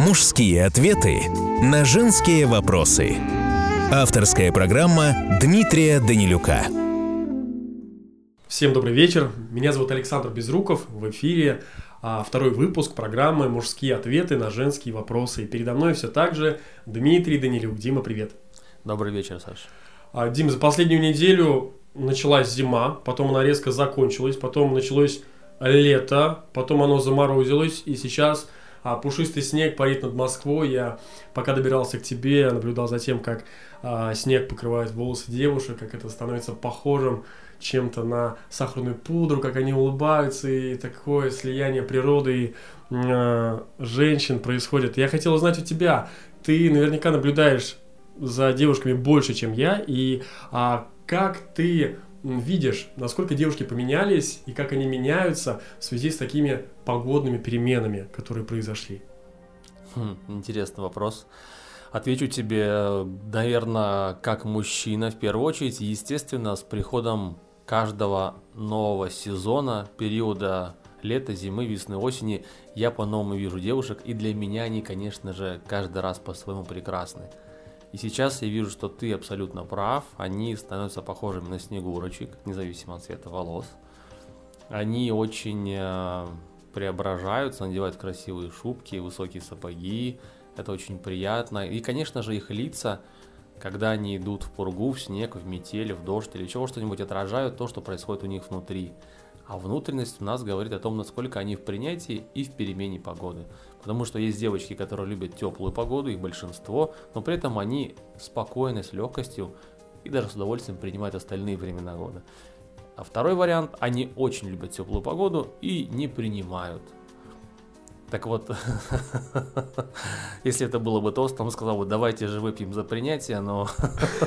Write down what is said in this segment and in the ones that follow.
Мужские ответы на женские вопросы. Авторская программа Дмитрия Данилюка. Всем добрый вечер. Меня зовут Александр Безруков. В эфире а, второй выпуск программы «Мужские ответы на женские вопросы». И передо мной все так же Дмитрий Данилюк. Дима, привет. Добрый вечер, Саша. А, Дим, за последнюю неделю началась зима, потом она резко закончилась, потом началось лето, потом оно заморозилось, и сейчас а, пушистый снег парит над Москвой. Я пока добирался к тебе, наблюдал за тем, как а, снег покрывает волосы девушек, как это становится похожим чем-то на сахарную пудру, как они улыбаются, и такое слияние природы и э, женщин происходит. Я хотел узнать у тебя, ты наверняка наблюдаешь за девушками больше, чем я, и а, как ты видишь, насколько девушки поменялись и как они меняются в связи с такими погодными переменами, которые произошли? Хм, интересный вопрос. Отвечу тебе, наверное, как мужчина в первую очередь, естественно, с приходом каждого нового сезона, периода лета, зимы, весны, осени, я по-новому вижу девушек, и для меня они, конечно же, каждый раз по-своему прекрасны. И сейчас я вижу, что ты абсолютно прав. Они становятся похожими на снегурочек, независимо от цвета волос. Они очень э, преображаются, надевают красивые шубки, высокие сапоги. Это очень приятно. И, конечно же, их лица, когда они идут в пургу, в снег, в метель, в дождь или чего что-нибудь, отражают то, что происходит у них внутри. А внутренность у нас говорит о том, насколько они в принятии и в перемене погоды. Потому что есть девочки, которые любят теплую погоду, их большинство, но при этом они спокойно, с легкостью и даже с удовольствием принимают остальные времена года. А второй вариант, они очень любят теплую погоду и не принимают. Так вот, если это было бы тостом, он сказал бы, давайте же выпьем за принятие, но,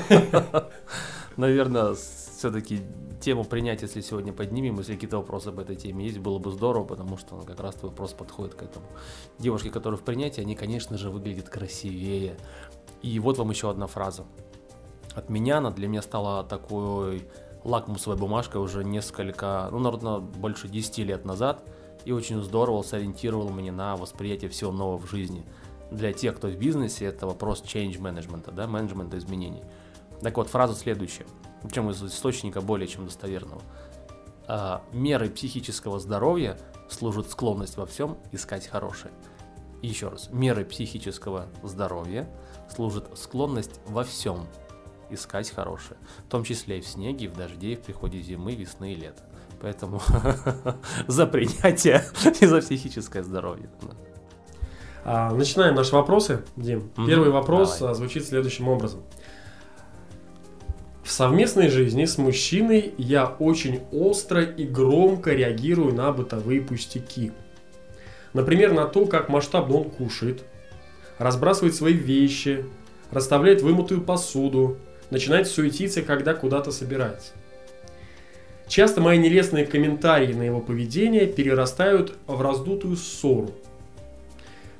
наверное, все-таки тему принятия, если сегодня поднимем, если какие-то вопросы об этой теме есть, было бы здорово, потому что ну, как раз твой вопрос подходит к этому. Девушки, которые в принятии, они, конечно же, выглядят красивее. И вот вам еще одна фраза. От меня она для меня стала такой лакмусовой бумажкой уже несколько, ну, наверное, больше 10 лет назад, и очень здорово сориентировал меня на восприятие всего нового в жизни. Для тех, кто в бизнесе, это вопрос change management, да, менеджмента изменений. Так вот, фраза следующая – причем из источника более чем достоверного. А, мерой психического здоровья служит склонность во всем искать хорошее. И еще раз, мерой психического здоровья служит склонность во всем искать хорошее, в том числе и в снеге, и в дожде, и в приходе зимы, весны и лета. Поэтому за принятие и за психическое здоровье. А, начинаем наши вопросы, Дим. Первый вопрос Давай. звучит следующим образом. В совместной жизни с мужчиной я очень остро и громко реагирую на бытовые пустяки. Например, на то, как масштабно он кушает, разбрасывает свои вещи, расставляет вымытую посуду, начинает суетиться, когда куда-то собирается. Часто мои нелестные комментарии на его поведение перерастают в раздутую ссору.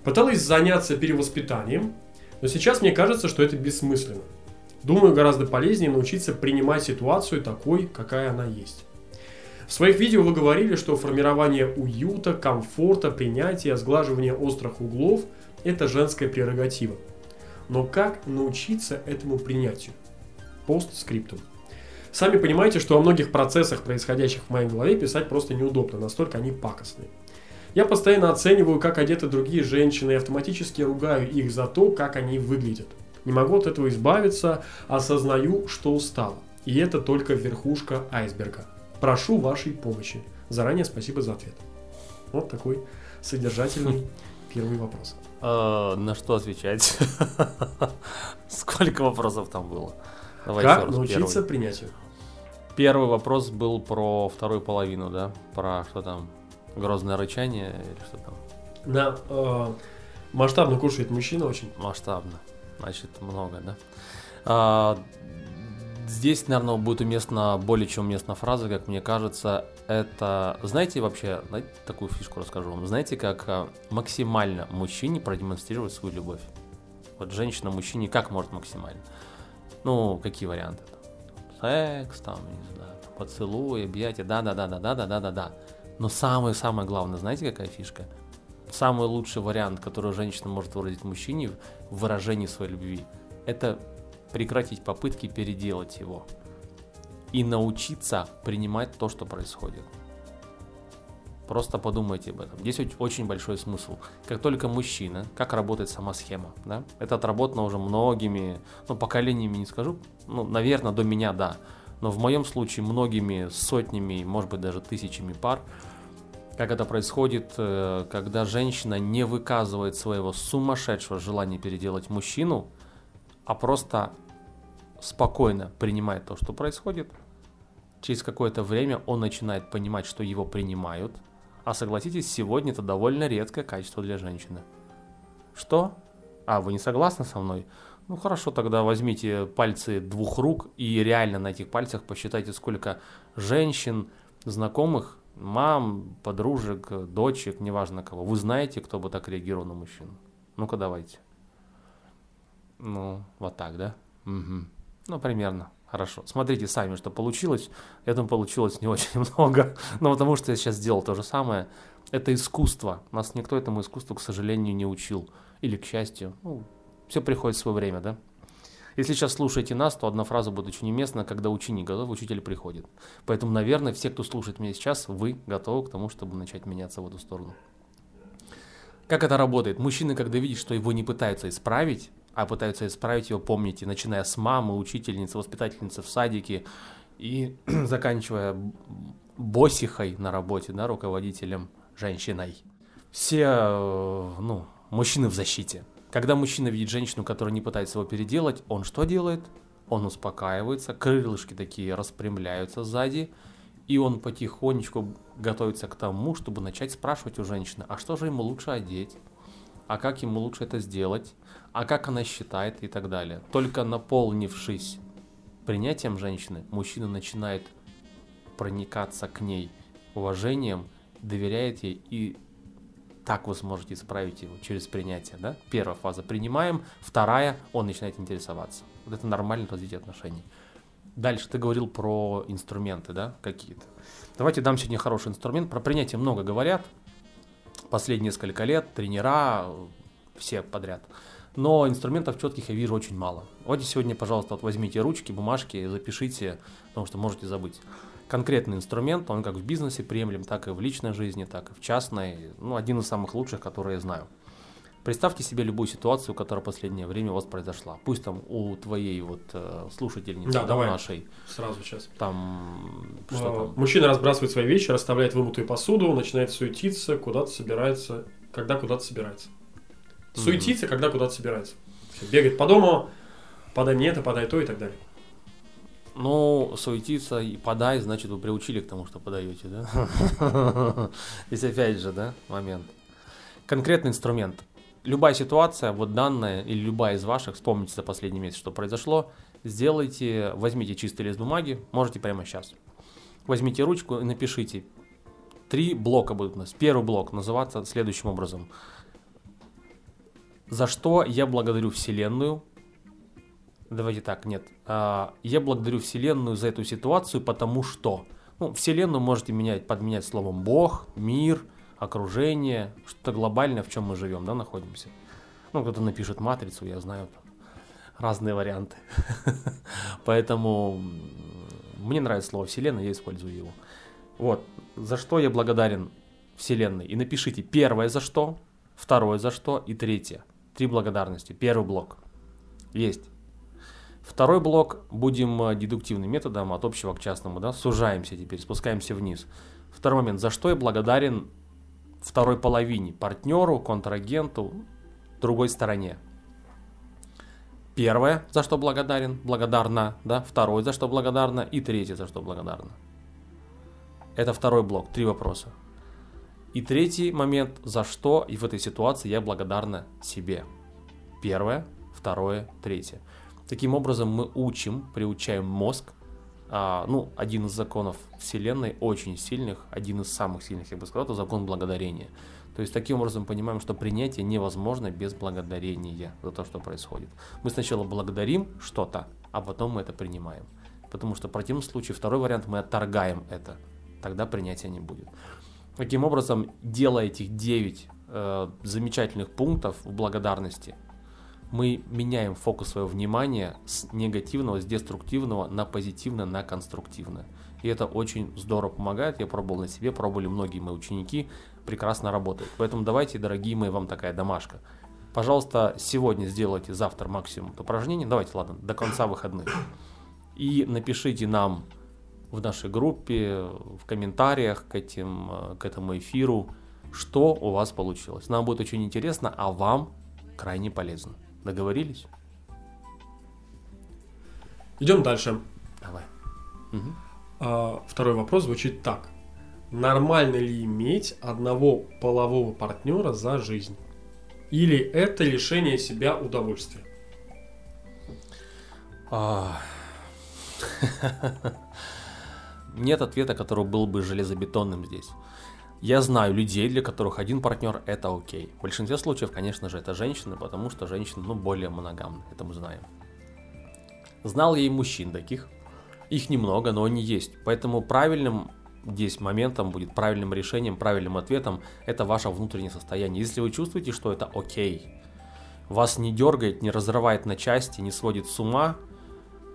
Пыталась заняться перевоспитанием, но сейчас мне кажется, что это бессмысленно. Думаю, гораздо полезнее научиться принимать ситуацию такой, какая она есть. В своих видео вы говорили, что формирование уюта, комфорта, принятия, сглаживание острых углов – это женская прерогатива. Но как научиться этому принятию? Постскриптум. Сами понимаете, что о многих процессах, происходящих в моей голове, писать просто неудобно, настолько они пакостные. Я постоянно оцениваю, как одеты другие женщины и автоматически ругаю их за то, как они выглядят – не могу от этого избавиться, осознаю, что устал. И это только верхушка айсберга. Прошу вашей помощи. Заранее спасибо за ответ. Вот такой содержательный первый вопрос. А, на что отвечать? Сколько вопросов там было? Давай как научиться первый. принятию? Первый вопрос был про вторую половину, да? Про что там? Грозное рычание или что там? Да, э, масштабно кушает мужчина очень. Масштабно значит много, да. А, здесь, наверное, будет уместна, более чем уместна фраза, как мне кажется, это, знаете, вообще, знаете, такую фишку расскажу вам, знаете, как а, максимально мужчине продемонстрировать свою любовь? Вот женщина мужчине как может максимально? Ну, какие варианты? Секс, там, не знаю, поцелуй, объятия, да-да-да-да-да-да-да-да. Но самое-самое главное, знаете, какая фишка? самый лучший вариант, который женщина может выразить мужчине в выражении своей любви, это прекратить попытки переделать его и научиться принимать то, что происходит. Просто подумайте об этом. Здесь очень большой смысл. Как только мужчина, как работает сама схема, да, это отработано уже многими, ну, поколениями не скажу, ну, наверное, до меня, да, но в моем случае многими сотнями, может быть, даже тысячами пар, как это происходит, э, когда женщина не выказывает своего сумасшедшего желания переделать мужчину, а просто спокойно принимает то, что происходит. Через какое-то время он начинает понимать, что его принимают – а согласитесь, сегодня это довольно редкое качество для женщины. Что? А, вы не согласны со мной? Ну хорошо, тогда возьмите пальцы двух рук и реально на этих пальцах посчитайте, сколько женщин, знакомых, мам, подружек, дочек, неважно кого. Вы знаете, кто бы так реагировал на мужчину? Ну-ка давайте. Ну, вот так, да? Угу. Ну, примерно. Хорошо. Смотрите сами, что получилось. Думаю, получилось не очень много. Но потому что я сейчас сделал то же самое. Это искусство. Нас никто этому искусству, к сожалению, не учил. Или к счастью. Ну, все приходит в свое время, да? Если сейчас слушаете нас, то одна фраза будет очень уместна, когда ученик готов, учитель приходит. Поэтому, наверное, все, кто слушает меня сейчас, вы готовы к тому, чтобы начать меняться в эту сторону. Как это работает? Мужчина, когда видит, что его не пытаются исправить, а пытаются исправить его, помните, начиная с мамы, учительницы, воспитательницы в садике и заканчивая босихой на работе, да, руководителем, женщиной. Все, э, ну, мужчины в защите. Когда мужчина видит женщину, которая не пытается его переделать, он что делает? Он успокаивается, крылышки такие распрямляются сзади, и он потихонечку готовится к тому, чтобы начать спрашивать у женщины, а что же ему лучше одеть? а как ему лучше это сделать, а как она считает и так далее. Только наполнившись принятием женщины, мужчина начинает проникаться к ней уважением, доверяет ей и так вы сможете исправить его через принятие. Да? Первая фаза принимаем, вторая он начинает интересоваться. Вот это нормальное развитие отношений. Дальше ты говорил про инструменты, да, какие-то. Давайте дам сегодня хороший инструмент. Про принятие много говорят, последние несколько лет, тренера, все подряд. Но инструментов четких я вижу очень мало. Вот сегодня, пожалуйста, вот возьмите ручки, бумажки, запишите, потому что можете забыть. Конкретный инструмент, он как в бизнесе приемлем, так и в личной жизни, так и в частной. Ну, один из самых лучших, которые я знаю. Представьте себе любую ситуацию, которая в последнее время у вас произошла. Пусть там у твоей вот э, слушательницы, да, да, давай. нашей. Сразу сейчас. Там, А, что там? Мужчина разбрасывает свои вещи, расставляет вымытую посуду, начинает суетиться, куда-то собирается, когда куда-то собирается. Суетиться, когда куда-то собирается. Всё, бегает по дому, подай мне это, подай то и так далее. Ну, суетиться и подай, значит, вы приучили к тому, что подаете, да? Здесь опять же, да, момент. Конкретный инструмент. Любая ситуация, вот данная или любая из ваших, вспомните за последний месяц, что произошло, сделайте, возьмите чистый лист бумаги, можете прямо сейчас. Возьмите ручку и напишите. Три блока будут у нас. Первый блок называться следующим образом. За что я благодарю Вселенную Давайте так, нет. А, Я благодарю Вселенную за эту ситуацию, потому что... Ну, Вселенную можете менять, подменять словом Бог, мир, окружение, что-то глобальное, в чем мы живем, да, находимся. Ну, кто-то напишет матрицу, я знаю, там разные варианты. Поэтому мне нравится слово Вселенная, я использую его. Вот, за что я благодарен Вселенной. И напишите первое за что, второе за что и третье. Три благодарности. Первый блок. Есть. Второй блок будем э, дедуктивным методом от общего к частному, да, сужаемся теперь, спускаемся вниз. Второй момент, за что я благодарен второй половине, партнеру, контрагенту, другой стороне. Первое, за что благодарен, благодарна, да, второй, за что благодарна, и третье, за что благодарна. Это второй блок, три вопроса. И третий момент, за что и в этой ситуации я благодарна себе. Первое, второе, третье. Таким образом мы учим, приучаем мозг. А, ну, один из законов Вселенной очень сильных, один из самых сильных, я бы сказал, это закон благодарения. То есть таким образом понимаем, что принятие невозможно без благодарения за то, что происходит. Мы сначала благодарим что-то, а потом мы это принимаем. Потому что в противном случае второй вариант мы отторгаем это. Тогда принятия не будет. Таким образом, делая этих 9 э, замечательных пунктов в благодарности мы меняем фокус своего внимания с негативного, с деструктивного на позитивное, на конструктивное. И это очень здорово помогает. Я пробовал на себе, пробовали многие мои ученики, прекрасно работает. Поэтому давайте, дорогие мои, вам такая домашка. Пожалуйста, сегодня сделайте, завтра максимум это упражнение. Давайте, ладно, до конца выходных. И напишите нам в нашей группе, в комментариях к, этим, э, к этому эфиру, что у вас получилось. Нам будет очень интересно, а вам крайне полезно. Договорились? Идем дальше. Давай. А, второй вопрос звучит так. Нормально ли иметь одного полового партнера за жизнь? Или это лишение себя удовольствия? А. Нет ответа, который был бы железобетонным здесь. Я знаю людей, для которых один партнер это окей. В большинстве случаев, конечно же, это женщины, потому что женщины, ну, более моногамны, это мы знаем. Знал я и мужчин таких. Их немного, но они есть. Поэтому правильным здесь моментом будет, правильным решением, правильным ответом, это ваше внутреннее состояние. Если вы чувствуете, что это окей, вас не дергает, не разрывает на части, не сводит с ума,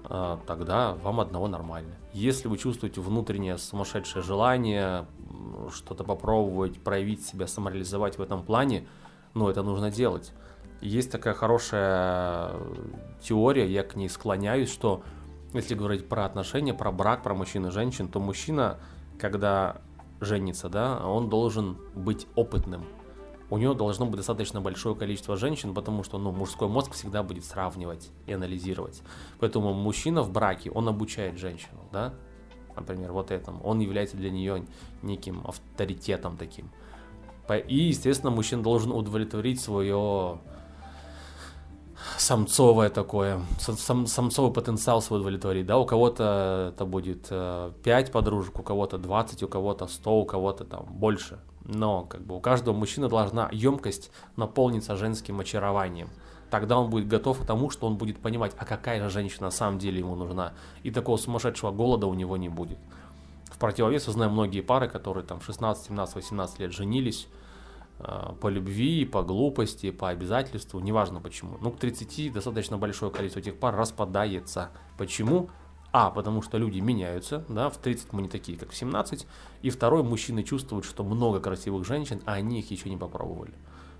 тогда вам одного нормально. Если вы чувствуете внутреннее сумасшедшее желание что-то попробовать, проявить себя, самореализовать в этом плане, ну, это нужно делать. Есть такая хорошая теория, я к ней склоняюсь, что если говорить про отношения, про брак, про мужчин и женщин, то мужчина, когда женится, да, он должен быть опытным, у него должно быть достаточно большое количество женщин, потому что ну, мужской мозг всегда будет сравнивать и анализировать. Поэтому мужчина в браке, он обучает женщину, да, например, вот этому. Он является для нее неким авторитетом таким. И, естественно, мужчина должен удовлетворить свое самцовое такое, сам, самцовый потенциал свой удовлетворить, да, у кого-то это будет 5 э, подружек, у кого-то 20, у кого-то 100, у кого-то там больше, но как бы у каждого мужчины должна емкость наполниться женским очарованием. Тогда он будет готов к тому, что он будет понимать, а какая же женщина на самом деле ему нужна. И такого сумасшедшего голода у него не будет. В противовес я знаю многие пары, которые там 16, 17, 18 лет женились э, по любви, по глупости, по обязательству, неважно почему. Ну, к 30 достаточно большое количество этих пар распадается. Почему? А, потому что люди меняются, да, в 30 мы не такие, как в 17. И второй, мужчины чувствуют, что много красивых женщин, а они их еще не попробовали.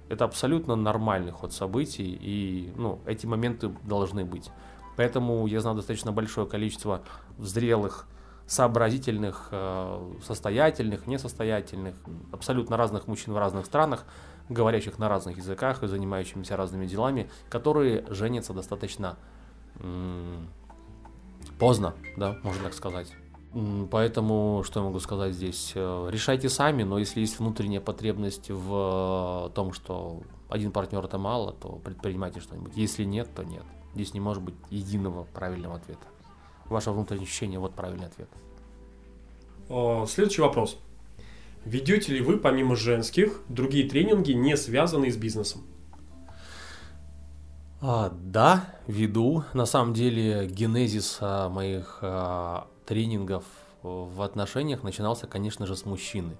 Это абсолютно нормальный ход событий, и ну, эти моменты должны быть. Поэтому я знаю достаточно большое количество зрелых, сообразительных, э, состоятельных, несостоятельных, абсолютно разных мужчин в разных странах, говорящих на разных языках и занимающимися разными делами, которые женятся достаточно поздно, да, можно так сказать. Поэтому, что я могу сказать здесь? Э, решайте сами, но если есть внутренняя потребность в э, том, что один партнер это мало, то предпринимайте что-нибудь. Если нет, то нет. Здесь не может быть единого правильного ответа. Ваше внутреннее ощущение – вот правильный ответ. Следующий вопрос. Ведете ли вы, помимо женских, другие тренинги, не связанные с бизнесом? А, да, веду. На самом деле генезис а, моих а, тренингов в отношениях начинался, конечно же, с мужчины.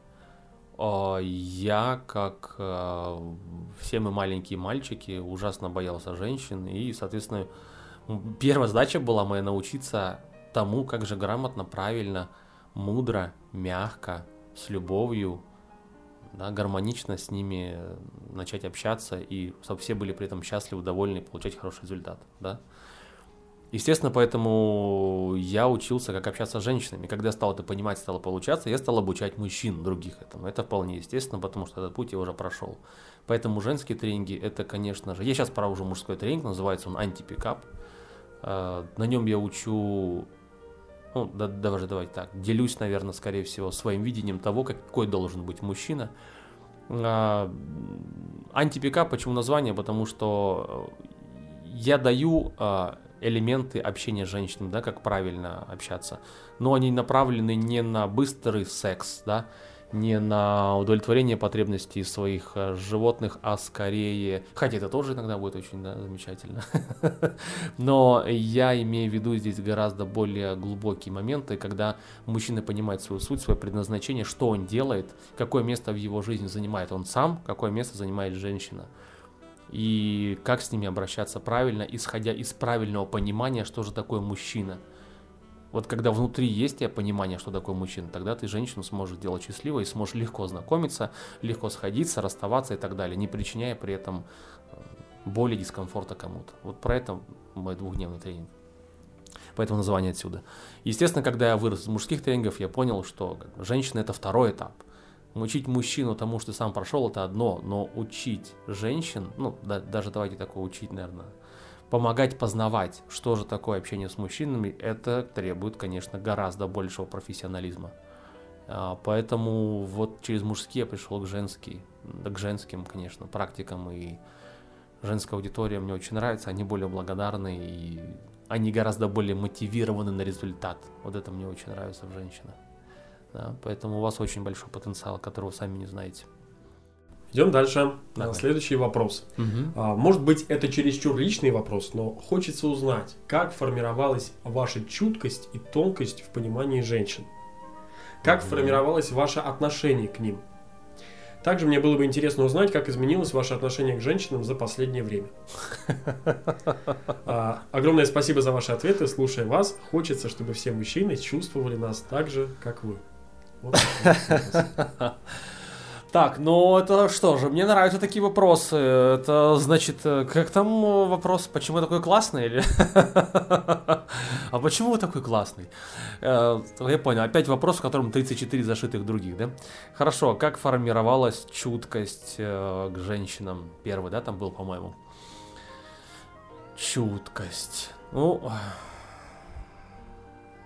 Я, как все мы маленькие мальчики, ужасно боялся женщин, и, соответственно, первая задача была моя научиться тому, как же грамотно, правильно, мудро, мягко, с любовью да, гармонично с ними начать общаться, и чтобы все были при этом счастливы, довольны получать хороший результат, да. Естественно, поэтому я учился, как общаться с женщинами. Когда я стал это понимать, стало получаться, я стал обучать мужчин других этому. Это вполне естественно, потому что этот путь я уже прошел. Поэтому женские тренинги, это, конечно же... Я сейчас уже мужской тренинг, называется он антипикап. Э, на нем я учу ну, да, даже давайте так, делюсь, наверное, скорее всего, своим видением того, какой должен быть мужчина. А, антипикап, почему название? Потому что я даю а, элементы общения с женщинами, да, как правильно общаться, но они направлены не на быстрый секс, да, не на удовлетворение потребностей своих э, животных, а скорее... Хотя это тоже иногда будет очень да, замечательно. Но я имею в виду здесь гораздо более глубокие моменты, когда мужчина понимает свою суть, свое предназначение, что он делает, какое место в его жизни занимает он сам, какое место занимает женщина. И как с ними обращаться правильно, исходя из правильного понимания, что же такое мужчина – вот когда внутри есть у тебя понимание, что такое мужчина, тогда ты женщину сможешь делать счастливой и сможешь легко знакомиться, легко сходиться, расставаться и так далее, не причиняя при этом э, боли, дискомфорта кому-то. Вот про это мой двухдневный тренинг. Поэтому название отсюда. Естественно, когда я вырос из мужских тренингов, я понял, что женщина это второй этап. Учить мужчину тому, что ты сам прошел, это одно, но учить женщин, ну, да, даже давайте такое учить, наверное, помогать познавать, что же такое общение с мужчинами, это требует, конечно, гораздо большего профессионализма. А, поэтому вот через мужские я пришел к женским, к женским, конечно, практикам и женская аудитория мне очень нравится, они более благодарны и они гораздо более мотивированы на результат. Вот это мне очень нравится в женщинах. Да, поэтому у вас очень большой потенциал, которого вы сами не знаете. Идем дальше. Давай. Следующий вопрос. Угу. Может быть, это чересчур личный вопрос, но хочется узнать, как формировалась ваша чуткость и тонкость в понимании женщин? Как угу. формировалось ваше отношение к ним? Также мне было бы интересно узнать, как изменилось ваше отношение к женщинам за последнее время. А, огромное спасибо за ваши ответы. Слушая вас, хочется, чтобы все мужчины чувствовали нас так же, как вы. Вот Так, ну это что же, мне нравятся такие вопросы. Это значит, э, как там вопрос, почему я такой классный? Или... а почему вы такой классный? Э, я понял, опять вопрос, в котором 34 зашитых других, да? Хорошо, как формировалась чуткость э, к женщинам? Первый, да, там был, по-моему? Чуткость. Ну,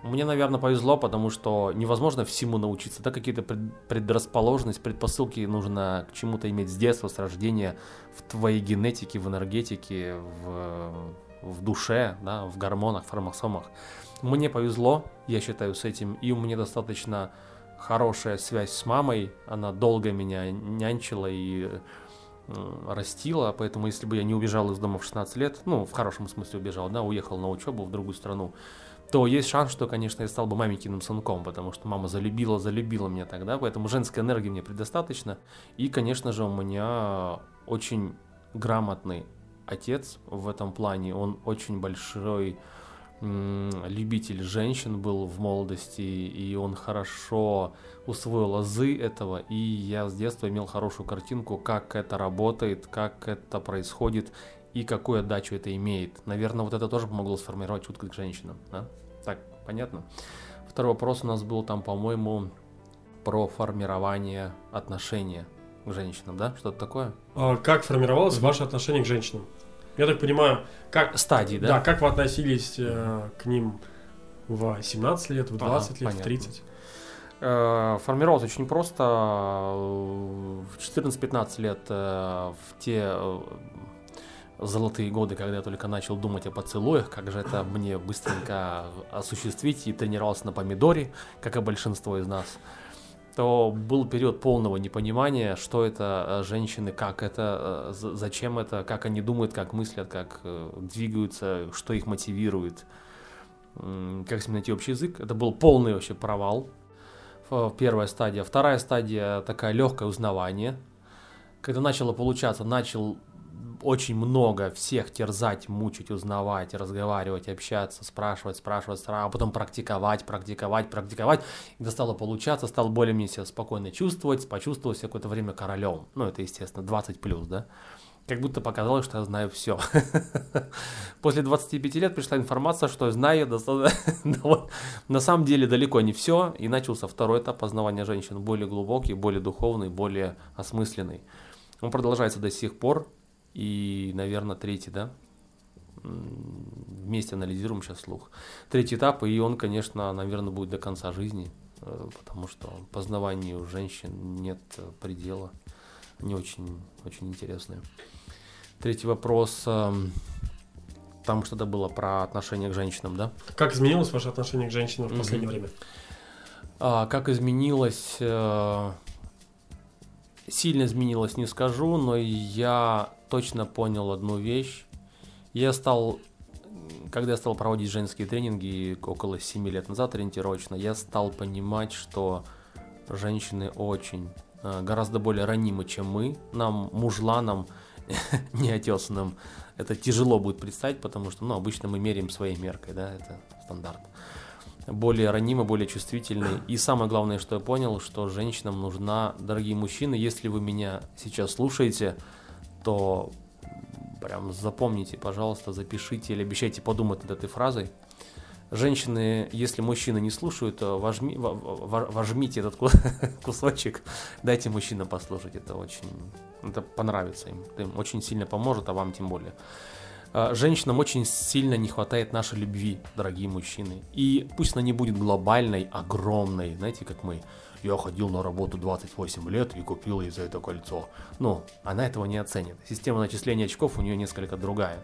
мне, наверное, повезло, потому что невозможно всему научиться. Да, какие-то предрасположенность, предпосылки нужно к чему-то иметь с детства, с рождения, в твоей генетике, в энергетике, в, в душе, да, в гормонах, в хромосомах. Мне повезло, я считаю, с этим, и у меня достаточно хорошая связь с мамой. Она долго меня нянчила и растила, поэтому если бы я не убежал из дома в 16 лет, ну, в хорошем смысле убежал, да, уехал на учебу в другую страну, то есть шанс, что, конечно, я стал бы маменькиным сынком, потому что мама залюбила, залюбила меня тогда, поэтому женской энергии мне предостаточно. И, конечно же, у меня очень грамотный отец в этом плане, он очень большой любитель женщин был в молодости, и он хорошо усвоил азы этого, и я с детства имел хорошую картинку, как это работает, как это происходит, и какую отдачу это имеет. Наверное, вот это тоже помогло сформировать чуткость к женщинам. Да? Так, понятно? Второй вопрос у нас был там, по-моему, про формирование отношения к женщинам, да? Что-то такое? А как формировалось mm-hmm. ваше отношение к женщинам? Я так понимаю, как... Стадии, да? Да, как вы относились э, к ним в 17 лет, в 20 ага, лет, понятно. в 30? Э, формировалось очень просто. В 14-15 лет э, в те э, золотые годы, когда я только начал думать о поцелуях, как же это мне быстренько осуществить и тренировался на помидоре, как и большинство из нас, то был период полного непонимания, что это э, женщины, как это, э, зачем это, как они думают, как мыслят, как э, двигаются, что их мотивирует, как с ними найти общий язык. Это был полный вообще провал. Первая стадия. Вторая стадия такая легкое узнавание. Когда начало получаться, начал очень много всех терзать, мучить, узнавать, разговаривать, общаться, спрашивать, спрашивать, а потом практиковать, практиковать, практиковать. И когда стало получаться, стал более-менее себя спокойно чувствовать, почувствовал себя какое-то время королем. Ну, это, естественно, 20 плюс, да? Как будто показалось, что я знаю все. После 25 лет пришла информация, что знаю на самом деле далеко не все, и начался второй этап познавания женщин, более глубокий, более духовный, более осмысленный. Он продолжается до сих пор, и, наверное, третий, да, вместе анализируем сейчас слух. Третий этап, и он, конечно, наверное, будет до конца жизни, э, потому что познаванию женщин нет предела. Они очень, очень интересные. Третий вопрос. Эм, там что-то было про отношение к женщинам, да? Как изменилось ваше отношение к женщинам в последнее mm-hmm. время? А, как изменилось? Э, сильно изменилось, не скажу, но я точно понял одну вещь. Я стал, когда я стал проводить женские тренинги около 7 лет назад ориентировочно, я стал понимать, что женщины очень э, гораздо более ранимы, чем мы. Нам, мужланам, неотесанным, это тяжело будет представить, потому что ну, обычно мы меряем своей меркой, да, это стандарт. Более ранимы, более чувствительны. И самое главное, что я понял, что женщинам нужна, дорогие мужчины, если вы меня сейчас слушаете, то прям запомните, пожалуйста, запишите или обещайте подумать над этой фразой. Женщины, если мужчины не слушают, то вожми, вожмите этот кусочек, дайте мужчинам послушать, это очень, это понравится им, это им очень сильно поможет, а вам тем более. А, женщинам очень сильно не хватает нашей любви, дорогие мужчины. И пусть она не будет глобальной, огромной, знаете, как мы. Я ходил на работу 28 лет и купил ей за это кольцо. Но она этого не оценит. Система начисления очков у нее несколько другая.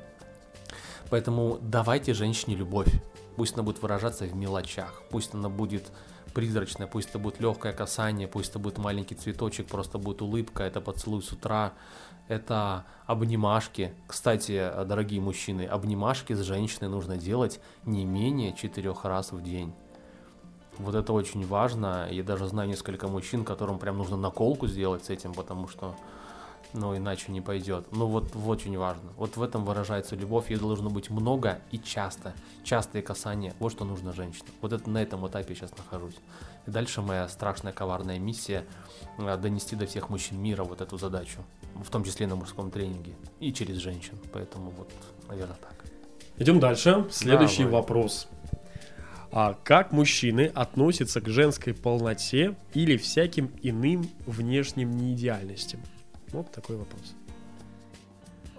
Поэтому давайте женщине любовь. Пусть она будет выражаться в мелочах, пусть она будет призрачная, пусть это будет легкое касание, пусть это будет маленький цветочек, просто будет улыбка, это поцелуй с утра, это обнимашки. Кстати, дорогие мужчины, обнимашки с женщиной нужно делать не менее четырех раз в день. Вот это очень важно. Я даже знаю несколько мужчин, которым прям нужно наколку сделать с этим, потому что но иначе не пойдет. Ну вот, вот очень важно. Вот в этом выражается любовь, ей должно быть много и часто. Частые касания, вот что нужно женщине. Вот это на этом этапе я сейчас нахожусь. И дальше моя страшная коварная миссия э, донести до всех мужчин мира вот эту задачу, в том числе на мужском тренинге и через женщин. Поэтому вот, наверное, так. Идем дальше. Следующий Давай. вопрос. А как мужчины относятся к женской полноте или всяким иным внешним неидеальностям? Вот такой вопрос.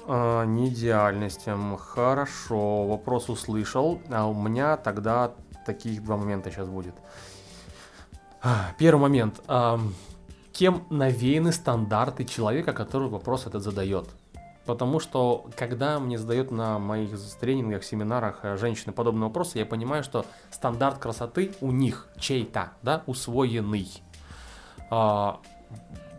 А, не идеальностям. Хорошо, вопрос услышал. А у меня тогда таких два момента сейчас будет. Первый момент. А, кем навеяны стандарты человека, который вопрос этот задает? Потому что, когда мне задают на моих тренингах, семинарах э, женщины подобные вопросы, я понимаю, что стандарт красоты у них чей-то, да, усвоенный. А,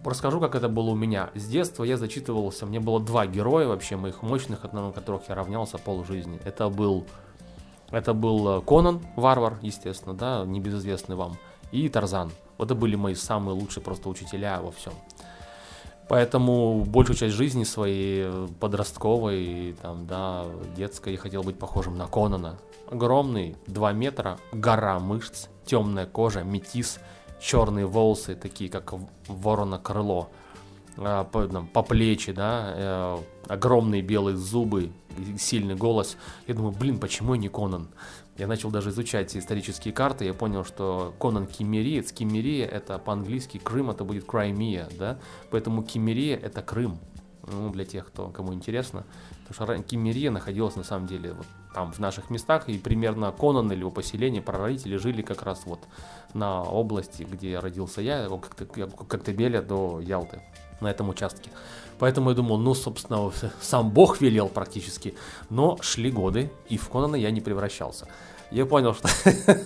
Расскажу, как это было у меня. С детства я зачитывался, мне было два героя вообще, моих мощных, одному которых я равнялся пол жизни. Это был, это был э, Конан, варвар, естественно, да, небезызвестный вам, и Тарзан. Вот это были мои самые лучшие просто учителя во всем. Поэтому большую часть жизни своей, э, подростковой, там, да, детской, я хотел быть похожим на Конана. Огромный, 2 метра, гора мышц, темная кожа, метис – черные волосы, такие как ворона крыло, а, по, там, по плечи, да, э, огромные белые зубы, сильный голос. Я думаю, блин, почему я не Конан? Я начал даже изучать исторические карты, я понял, что Конан Киммериец, Киммерия это по-английски Крым, это будет Краймия, да, поэтому Киммерия это Крым, ну, для тех, кто, кому интересно, потому что Киммерия находилась на самом деле вот там в наших местах, и примерно Конан или его поселение, прародители жили как раз вот на области, где родился я, как Коктебеля до Ялты, на этом участке. Поэтому я думал, ну, собственно, сам Бог велел практически. Но шли годы, и в Конана я не превращался. Я понял, что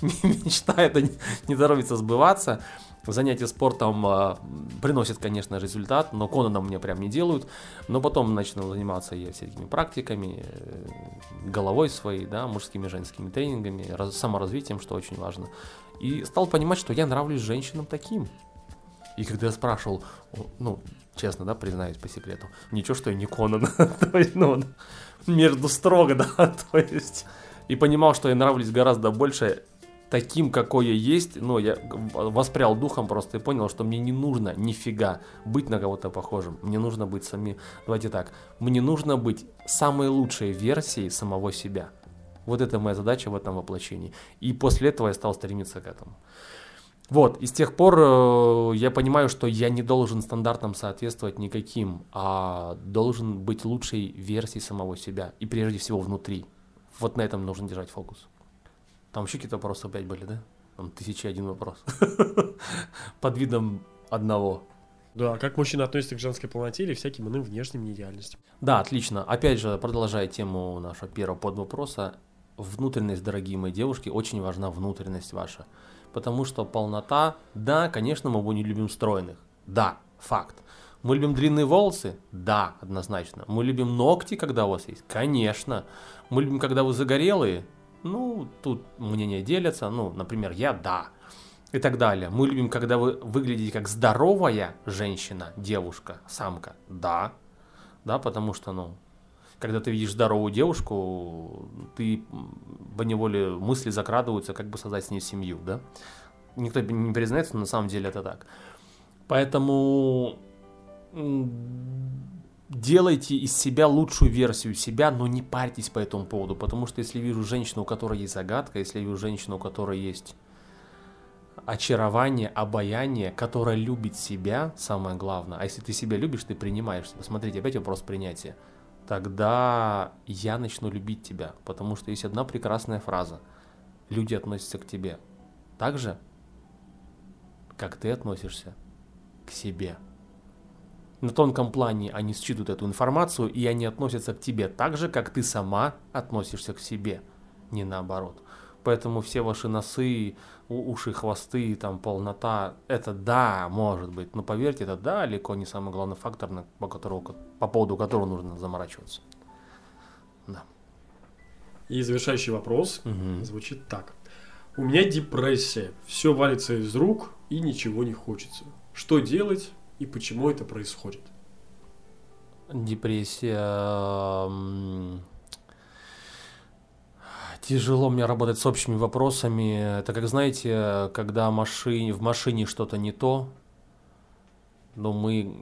мечта это не торопится сбываться занятия спортом э, приносят, конечно, результат, но Конана мне прям не делают. Но потом начал заниматься я всякими практиками, э, головой своей, да, мужскими, женскими тренингами, раз, саморазвитием, что очень важно. И стал понимать, что я нравлюсь женщинам таким. И когда я спрашивал, ну, честно, да, признаюсь по секрету, ничего, что я не Конан, то есть, ну, между строго, да, то есть, и понимал, что я нравлюсь гораздо больше таким, какой я есть, но я воспрял духом просто и понял, что мне не нужно нифига быть на кого-то похожим. Мне нужно быть сами... Давайте так. Мне нужно быть самой лучшей версией самого себя. Вот это моя задача в этом воплощении. И после этого я стал стремиться к этому. Вот, и с тех пор э, я понимаю, что я не должен стандартам соответствовать никаким, а должен быть лучшей версией самого себя. И прежде всего внутри. Вот на этом нужно держать фокус. Там еще какие-то вопросы опять были, да? Там тысяча один вопрос. Под видом одного. Да, как мужчина относится к женской полноте или всяким иным внешним неидеальностям? Да, отлично. Опять же, продолжая тему нашего первого подвопроса, внутренность, дорогие мои девушки, очень важна внутренность ваша. Потому что полнота, да, конечно, мы не любим стройных. Да, Факт. Мы любим длинные волосы? Да, однозначно. Мы любим ногти, когда у вас есть? Конечно. Мы любим, когда вы загорелые? Ну, тут мнения делятся. Ну, например, я да. И так далее. Мы любим, когда вы выглядите как здоровая женщина, девушка, самка. Да. Да, потому что, ну, когда ты видишь здоровую девушку, ты по неволе мысли закрадываются, как бы создать с ней семью, да? Никто не признается, но на самом деле это так. Поэтому делайте из себя лучшую версию себя, но не парьтесь по этому поводу, потому что если вижу женщину, у которой есть загадка, если вижу женщину, у которой есть очарование, обаяние, которая любит себя, самое главное, а если ты себя любишь, ты принимаешь себя. Смотрите, опять вопрос принятия. Тогда я начну любить тебя, потому что есть одна прекрасная фраза. Люди относятся к тебе так же, как ты относишься к себе на тонком плане они считывают эту информацию, и они относятся к тебе так же, как ты сама относишься к себе, не наоборот. Поэтому все ваши носы, уши, хвосты, там полнота, это да, может быть, но поверьте, это далеко не самый главный фактор, по, которому, по поводу которого нужно заморачиваться. Да. И завершающий вопрос угу. звучит так. У меня депрессия, все валится из рук и ничего не хочется. Что делать? и почему это происходит? Депрессия. Тяжело мне работать с общими вопросами. Это как, знаете, когда машине, в машине что-то не то, но мы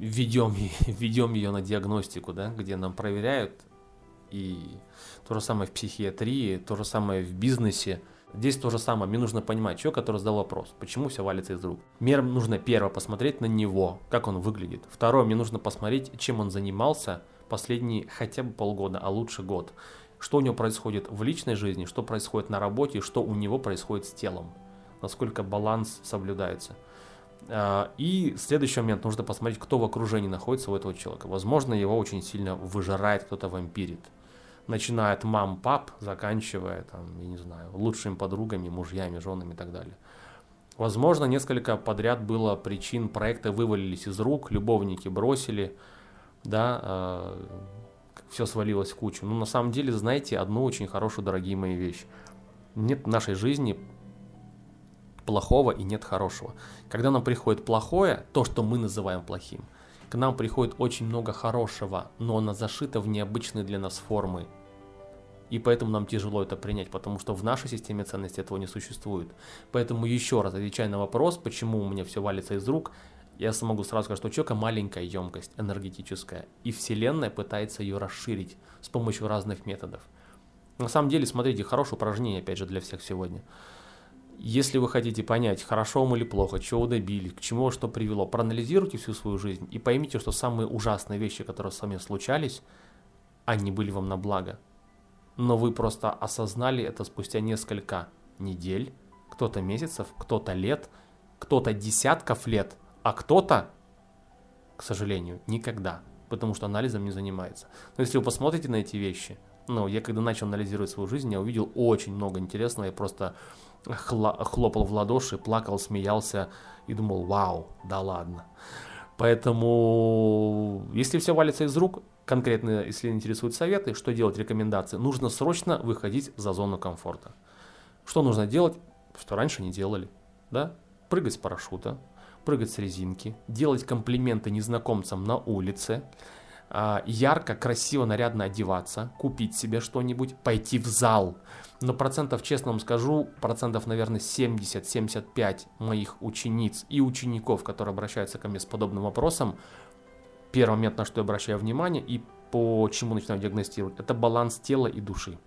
ведем, ведем ее на диагностику, да, где нам проверяют. И то же самое в психиатрии, то же самое в бизнесе – Здесь то же самое. Мне нужно понимать человек, который задал вопрос, почему все валится из рук. Мне нужно первое посмотреть на него, как он выглядит. Второе, мне нужно посмотреть, чем он занимался последние хотя бы полгода, а лучше год. Что у него происходит в личной жизни, что происходит на работе, что у него происходит с телом. Насколько баланс соблюдается. А, и следующий момент, нужно посмотреть, кто в окружении находится у этого человека. Возможно, его очень сильно выжирает, кто-то вампирит начиная от мам, пап, заканчивая, там, я не знаю, лучшими подругами, мужьями, женами и так далее. Возможно, несколько подряд было причин, проекты вывалились из рук, любовники бросили, да, э, все свалилось в кучу. Но на самом деле, знаете, одну очень хорошую, дорогие мои вещь. Нет в нашей жизни плохого и нет хорошего. Когда нам приходит плохое, то, что мы называем плохим, к нам приходит очень много хорошего, но оно зашито в необычные для нас формы. И поэтому нам тяжело это принять, потому что в нашей системе ценностей этого не существует. Поэтому еще раз отвечая на вопрос, почему у меня все валится из рук, я смогу сразу сказать, что у человека маленькая емкость энергетическая, и Вселенная пытается ее расширить с помощью разных методов. На самом деле, смотрите, хорошее упражнение, опять же, для всех сегодня – если вы хотите понять, хорошо вам или плохо, чего вы добились, к чему что привело, проанализируйте всю свою жизнь и поймите, что самые ужасные вещи, которые с вами случались, они были вам на благо. Но вы просто осознали это спустя несколько недель, кто-то месяцев, кто-то лет, кто-то десятков лет, а кто-то, к сожалению, никогда, потому что анализом не занимается. Но если вы посмотрите на эти вещи, ну, я когда начал анализировать свою жизнь, я увидел очень много интересного, я просто хлопал в ладоши, плакал, смеялся и думал, вау, да ладно. Поэтому, если все валится из рук, конкретно, если интересуют советы, что делать, рекомендации, нужно срочно выходить за зону комфорта. Что нужно делать, что раньше не делали, да? Прыгать с парашюта, прыгать с резинки, делать комплименты незнакомцам на улице, а, ярко, красиво, нарядно одеваться, купить себе что-нибудь, пойти в зал. Но процентов, честно вам скажу, процентов, наверное, 70-75 моих учениц и учеников, которые обращаются ко мне с подобным вопросом, первый момент, на что я обращаю внимание и по чему начинаю диагностировать, это баланс тела и души.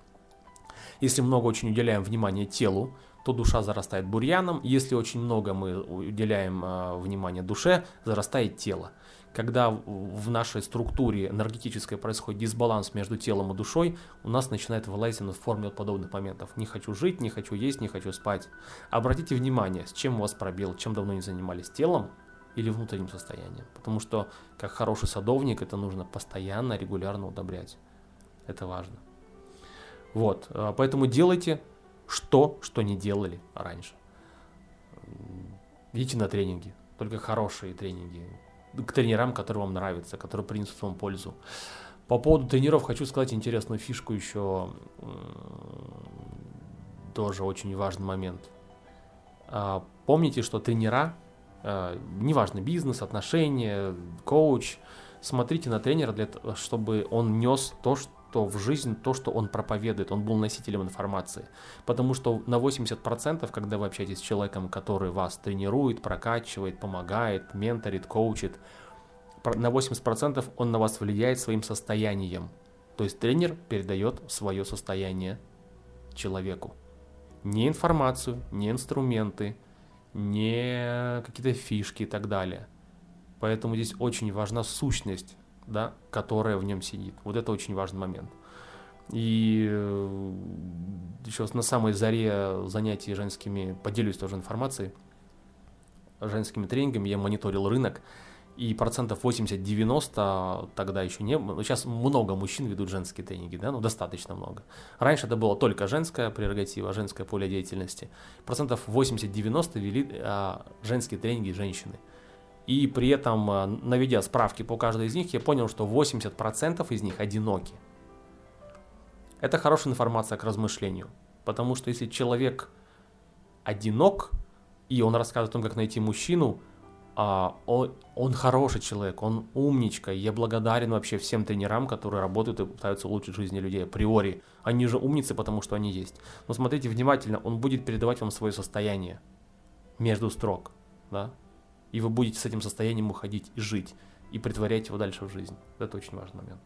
Если много очень уделяем внимания телу, то душа зарастает бурьяном. Если очень много мы уделяем э, внимания душе, зарастает тело когда в нашей структуре энергетической происходит дисбаланс между телом и душой, у нас начинает вылазить в форме подобных моментов. Не хочу жить, не хочу есть, не хочу спать. Обратите внимание, с чем у вас пробел, чем давно не занимались телом или внутренним состоянием. Потому что, как хороший садовник, это нужно постоянно, регулярно удобрять. Это важно. Вот, а, поэтому делайте что, что не делали раньше. Идите на тренинги, только хорошие тренинги, к тренерам, которые вам нравятся, которые принесут вам пользу. По поводу тренеров хочу сказать интересную фишку еще, тоже очень важный момент. А, помните, что тренера, а, неважно, бизнес, отношения, коуч, смотрите на тренера, для, чтобы он нес то, что в жизнь, то, что он проповедует, он был носителем информации. Потому что на 80%, когда вы общаетесь с человеком, который вас тренирует, прокачивает, помогает, менторит, коучит, на 80% он на вас влияет своим состоянием. То есть тренер передает свое состояние человеку. Не информацию, не инструменты, не какие-то фишки и так далее. Поэтому здесь очень важна сущность, да, которая в нем сидит. Вот это очень важный момент. И э, еще на самой заре занятий женскими, поделюсь тоже информацией, женскими тренингами я мониторил рынок, и процентов 80-90 тогда еще не было. Сейчас много мужчин ведут женские тренинги, да, ну достаточно много. Раньше это было только женская прерогатива, женское поле деятельности. Процентов 80-90 вели а, женские тренинги женщины. И при этом, а, наведя справки по каждой из них, я понял, что 80% из них одиноки. Это хорошая информация к размышлению. Потому что если человек одинок, и он рассказывает о том, как найти мужчину, а, он, он хороший человек, он умничка. Я благодарен вообще всем тренерам, которые работают и пытаются улучшить жизни людей априори. Они же умницы, потому что они есть. Но смотрите внимательно, он будет передавать вам свое состояние между строк, да? И вы будете с этим состоянием уходить и жить, и притворять его дальше в жизнь. Это очень важный момент.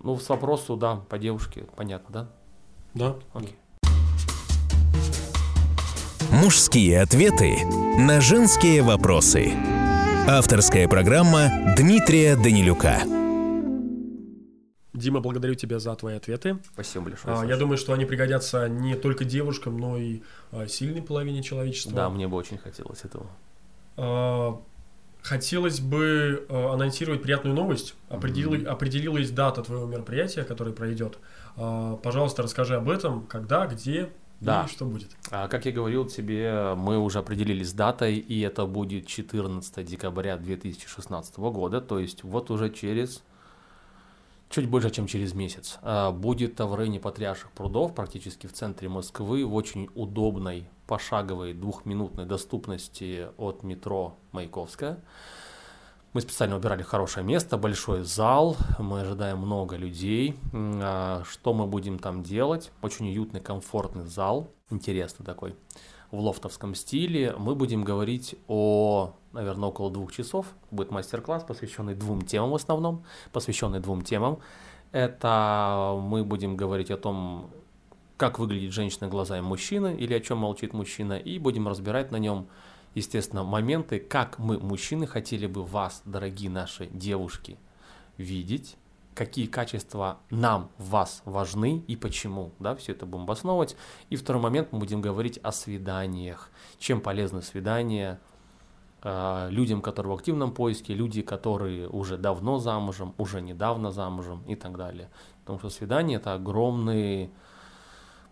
Ну, с вопросу, да, по девушке, понятно, да? Да. Окей. Мужские ответы на женские вопросы. Авторская программа Дмитрия Данилюка. Дима, благодарю тебя за твои ответы. Спасибо большое. А, я думаю, что они пригодятся не только девушкам, но и а, сильной половине человечества. Да, мне бы очень хотелось этого. А, хотелось бы а, анонсировать приятную новость. Определил, mm-hmm. Определилась дата твоего мероприятия, которое пройдет. А, пожалуйста, расскажи об этом, когда, где да. И что будет? А, как я говорил тебе, мы уже определились с датой, и это будет 14 декабря 2016 года, то есть вот уже через чуть больше, чем через месяц. Будет в районе Патриарших прудов, практически в центре Москвы, в очень удобной пошаговой двухминутной доступности от метро Маяковская. Мы специально выбирали хорошее место, большой зал, мы ожидаем много людей. А, что мы будем там делать? Очень уютный, комфортный зал, интересный такой, в лофтовском стиле. Мы будем говорить о, наверное, около двух часов. Будет мастер-класс, посвященный двум темам в основном, посвященный двум темам. Это мы будем говорить о том, как выглядит женщина глазами мужчины или о чем молчит мужчина, и будем разбирать на нем естественно, моменты, как мы, мужчины, хотели бы вас, дорогие наши девушки, видеть, какие качества нам вас важны и почему, да, все это будем обосновывать. И второй момент, мы будем говорить о свиданиях, чем полезны свидания э, людям, которые в активном поиске, люди, которые уже давно замужем, уже недавно замужем и так далее. Потому что свидание это огромный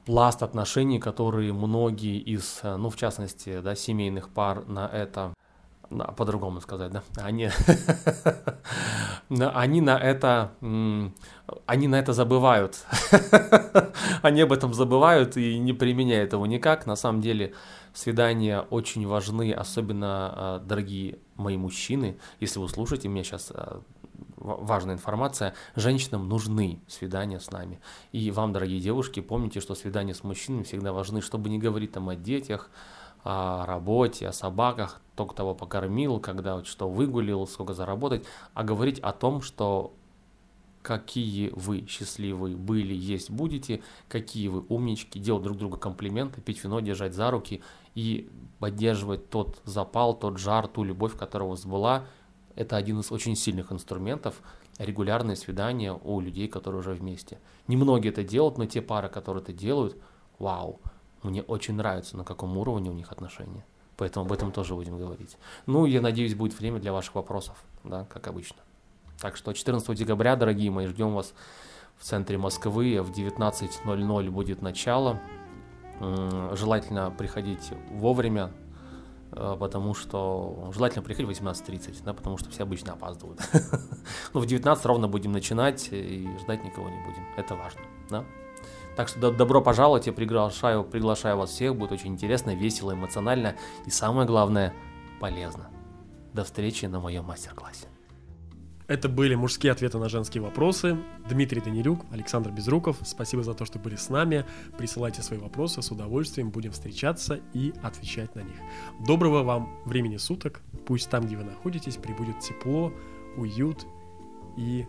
пласт отношений, которые многие из, э, ну, в частности, да, семейных пар на это да, по-другому сказать, да, они, они на это, они на это забывают, они об этом забывают и не применяют его никак. На самом деле свидания очень важны, особенно э, дорогие мои мужчины, если вы слушаете меня сейчас, э, важная информация. Женщинам нужны свидания с нами. И вам, дорогие девушки, помните, что свидания с мужчинами всегда важны, чтобы не говорить там о детях, о работе, о собаках, кто того покормил, когда что выгулил, сколько заработать, а говорить о том, что какие вы счастливые были, есть, будете, какие вы умнички, делать друг другу комплименты, пить вино, держать за руки и поддерживать тот запал, тот жар, ту любовь, которая у вас была, это один из очень сильных инструментов регулярные свидания у людей, которые уже вместе. Немногие это делают, но те пары, которые это делают, вау, мне очень нравится, на каком уровне у них отношения. Поэтому об этом тоже будем говорить. Ну, я надеюсь, будет время для ваших вопросов, да, как обычно. Так что 14 декабря, дорогие мои, ждем вас в центре Москвы. В 19.00 будет начало. Желательно приходить вовремя, потому что желательно приходить в 18.30, да, потому что все обычно опаздывают. Ну, в 19 ровно будем начинать и ждать никого не будем. Это важно, да. Так что добро пожаловать, я приглашаю, приглашаю вас всех, будет очень интересно, весело, эмоционально и самое главное, полезно. До встречи на моем мастер-классе. Это были мужские ответы на женские вопросы. Дмитрий Данилюк, Александр Безруков. Спасибо за то, что были с нами. Присылайте свои вопросы, с удовольствием будем встречаться и отвечать на них. Доброго вам времени суток. Пусть там, где вы находитесь, прибудет тепло, уют и...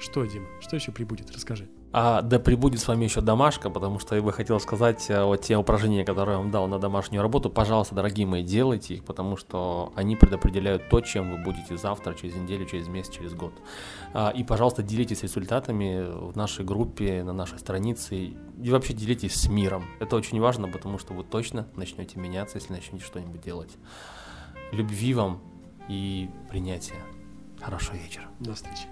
Что, Дима, что еще прибудет? Расскажи. А, да прибудет с вами еще домашка, потому что я бы хотел сказать, э, вот те упражнения, которые я вам дал на домашнюю работу, пожалуйста, дорогие мои, делайте их, потому что они предопределяют то, чем вы будете завтра, через неделю, через месяц, через год. А, и, пожалуйста, делитесь результатами в нашей группе, на нашей странице, и вообще делитесь с миром. Это очень важно, потому что вы точно начнете меняться, если начнете что-нибудь делать. Любви вам и принятия. Хорошего вечера. До встречи.